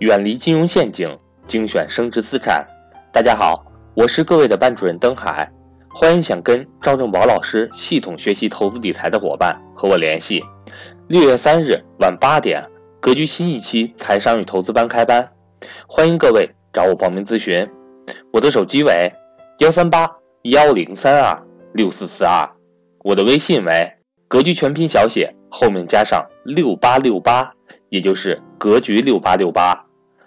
远离金融陷阱，精选升值资产。大家好，我是各位的班主任登海，欢迎想跟赵正宝老师系统学习投资理财的伙伴和我联系。六月三日晚八点，格局新一期财商与投资班开班，欢迎各位找我报名咨询。我的手机为幺三八幺零三二六四四二，我的微信为格局全拼小写后面加上六八六八。也就是格局六八六八。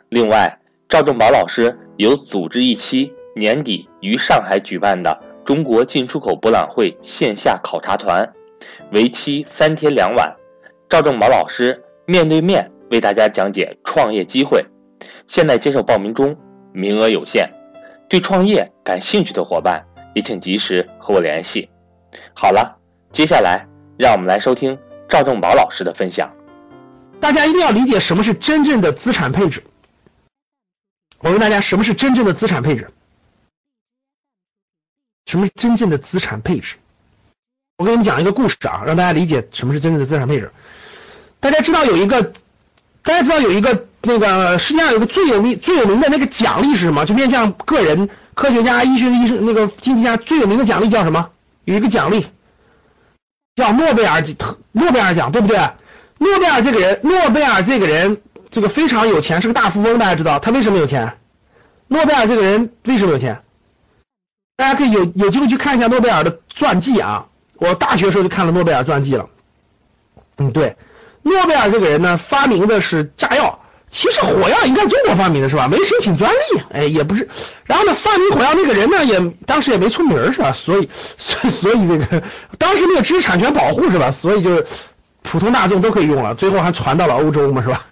另外，赵正宝老师有组织一期年底于上海举办的中国进出口博览会线下考察团，为期三天两晚。赵正宝老师面对面为大家讲解创业机会，现在接受报名中，名额有限。对创业感兴趣的伙伴也请及时和我联系。好了，接下来让我们来收听赵正宝老师的分享。大家一定要理解什么是真正的资产配置。我问大家，什么是真正的资产配置？什么是真正的资产配置？我给你们讲一个故事啊，让大家理解什么是真正的资产配置。大家知道有一个，大家知道有一个那个世界上有个最有名最有名的那个奖励是什么？就面向个人、科学家、医学医生、那个经济家最有名的奖励叫什么？有一个奖励叫诺贝尔特诺贝尔奖，对不对？诺贝尔这个人，诺贝尔这个人，这个非常有钱，是个大富翁。大家知道他为什么有钱？诺贝尔这个人为什么有钱？大家可以有有机会去看一下诺贝尔的传记啊。我大学时候就看了诺贝尔传记了。嗯，对，诺贝尔这个人呢，发明的是炸药。其实火药应该中国发明的是吧？没申请专利，哎，也不是。然后呢，发明火药那个人呢，也当时也没出名是吧？所以，所以这个当时没有知识产权保护是吧？所以就是。普通大众都可以用了，最后还传到了欧洲嘛，是吧？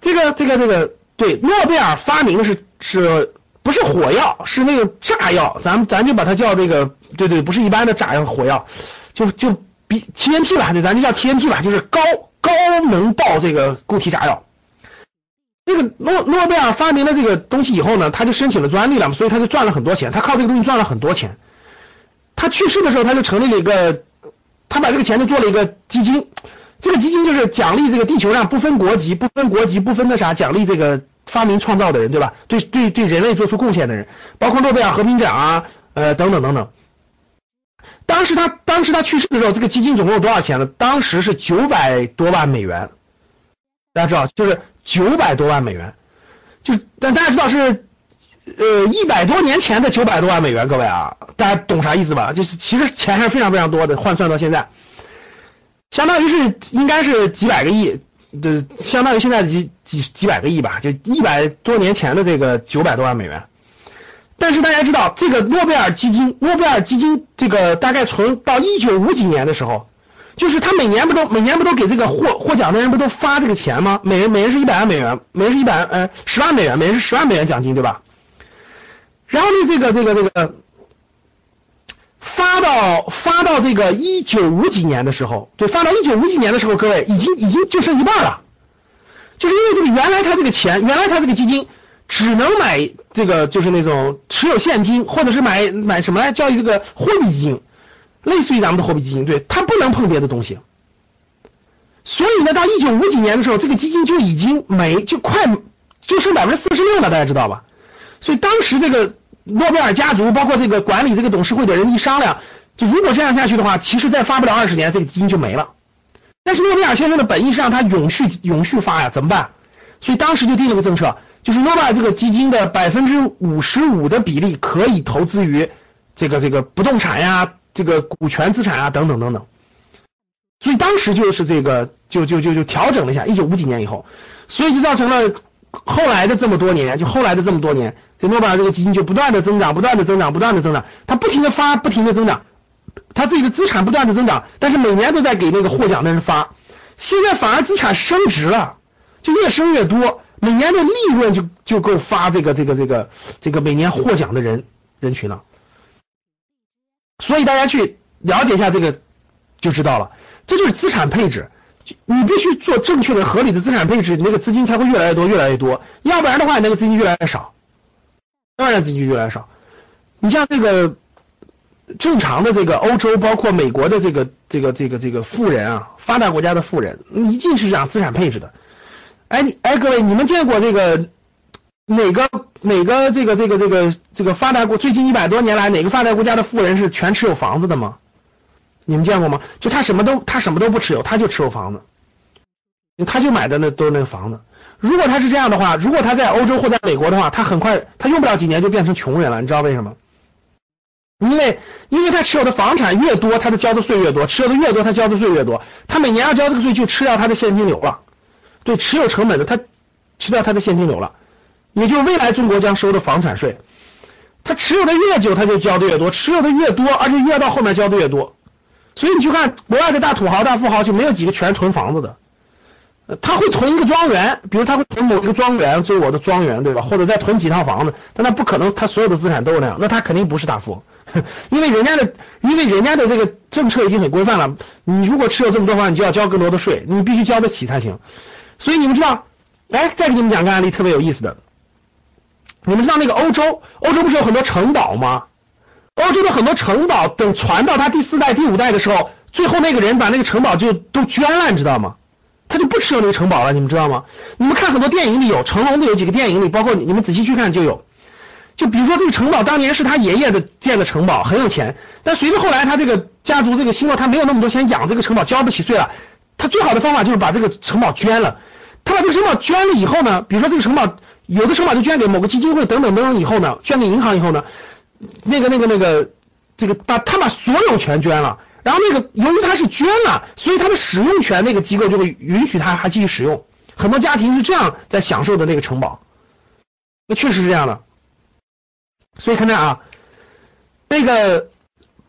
这个这个这个，对，诺贝尔发明的是是不是火药？是那个炸药，咱咱就把它叫这个，对对，不是一般的炸药火药，就就比 TNT 吧，对咱就叫 TNT 吧，就是高高能爆这个固体炸药。那个诺诺贝尔发明了这个东西以后呢，他就申请了专利了，所以他就赚了很多钱，他靠这个东西赚了很多钱。他去世的时候，他就成立了一个。他把这个钱就做了一个基金，这个基金就是奖励这个地球上不分国籍、不分国籍、不分那啥，奖励这个发明创造的人，对吧？对对对，人类做出贡献的人，包括诺贝尔和平奖啊，呃等等等等。当时他当时他去世的时候，这个基金总共有多少钱呢？当时是九百多万美元，大家知道，就是九百多万美元，就但大家知道是。呃，一百多年前的九百多万美元，各位啊，大家懂啥意思吧？就是其实钱还是非常非常多的，换算到现在，相当于是应该是几百个亿，的，相当于现在几几几百个亿吧，就一百多年前的这个九百多万美元。但是大家知道，这个诺贝尔基金，诺贝尔基金这个大概从到一九五几年的时候，就是他每年不都每年不都给这个获获奖的人不都发这个钱吗？每人每人是一百万美元，每人是一百呃十万美元，每人是十万美元奖金，对吧？然后呢，这个这个这个发到到这个一九五几年的时候，对，发到一九五几年的时候，各位已经已经就剩一半了，就是因为这个原来他这个钱，原来他这个基金只能买这个就是那种持有现金，或者是买买什么来叫这个货币基金，类似于咱们的货币基金，对，他不能碰别的东西。所以呢，到一九五几年的时候，这个基金就已经没就快就剩百分之四十六了，大家知道吧？所以当时这个诺贝尔家族，包括这个管理这个董事会的人一商量，就如果这样下去的话，其实再发不了二十年，这个基金就没了。但是诺贝尔先生的本意是让他永续永续发呀，怎么办？所以当时就定了个政策，就是诺贝尔这个基金的百分之五十五的比例可以投资于这个这个不动产呀，这个股权资产啊等等等等。所以当时就是这个就就就就调整了一下，一九五几年以后，所以就造成了。后来的这么多年，就后来的这么多年，这诺贝尔这个基金就不断的增长，不断的增长，不断的增长，它不停的发，不停的增长，他自己的资产不断的增长，但是每年都在给那个获奖的人发，现在反而资产升值了，就越升越多，每年的利润就就够发这个这个这个这个每年获奖的人人群了，所以大家去了解一下这个就知道了，这就是资产配置。你必须做正确的、合理的资产配置，你那个资金才会越来越多、越来越多。要不然的话，你那个资金越来越少，当然资金越来越少。你像这个正常的这个欧洲，包括美国的这个、这个、这个、这个富人啊，发达国家的富人，一定是讲资产配置的。哎你哎各位，你们见过这个哪个哪个这个这个这个这个发达国最近一百多年来哪个发达国家的富人是全持有房子的吗？你们见过吗？就他什么都他什么都不持有，他就持有房子，他就买的那都是那个房子。如果他是这样的话，如果他在欧洲或在美国的话，他很快他用不了几年就变成穷人了。你知道为什么？因为因为他持有的房产越多，他的交的税越多，持有的越多，他交的税越多，他每年要交这个税就吃掉他的现金流了。对，持有成本的他吃掉他的现金流了，也就是未来中国将收的房产税。他持有的越久，他就交的越多，持有的越多，而且越到后面交的越多。所以你去看国外的大土豪、大富豪，就没有几个全囤房子的。他会囤一个庄园，比如他会囤某一个庄园，作为我的庄园，对吧？或者再囤几套房子，但他不可能，他所有的资产都是那样，那他肯定不是大富翁，因为人家的，因为人家的这个政策已经很规范了。你如果持有这么多房，你就要交更多的税，你必须交得起才行。所以你们知道，来再给你们讲个案例，特别有意思的。你们知道那个欧洲，欧洲不是有很多城堡吗？欧洲的很多城堡，等传到他第四代、第五代的时候，最后那个人把那个城堡就都捐了，你知道吗？他就不持有那个城堡了，你们知道吗？你们看很多电影里有成龙的有几个电影里，包括你们仔细去看就有。就比如说这个城堡当年是他爷爷的建的城堡，很有钱，但随着后来他这个家族这个兴旺，他没有那么多钱养这个城堡，交不起税了。他最好的方法就是把这个城堡捐了。他把这个城堡捐了以后呢，比如说这个城堡有的城堡就捐给某个基金会等等等等以后呢，捐给银行以后呢。那个、那个、那个，这个把他把所有权捐了，然后那个由于他是捐了，所以他的使用权那个机构就会允许他还继续使用。很多家庭是这样在享受的那个城堡，那确实是这样的。所以看这啊，那个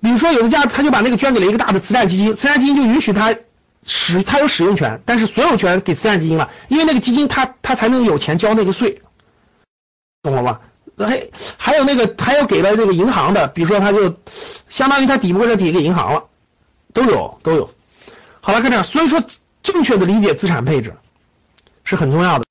比如说有的家他就把那个捐给了一个大的慈善基金，慈善基金就允许他使他有使用权，但是所有权给慈善基金了，因为那个基金他他才能有钱交那个税，懂了吧？还还有那个，还有给了这个银行的，比如说他就相当于他抵不过这抵给银行了，都有都有。好了，看这样，所以说正确的理解资产配置是很重要的。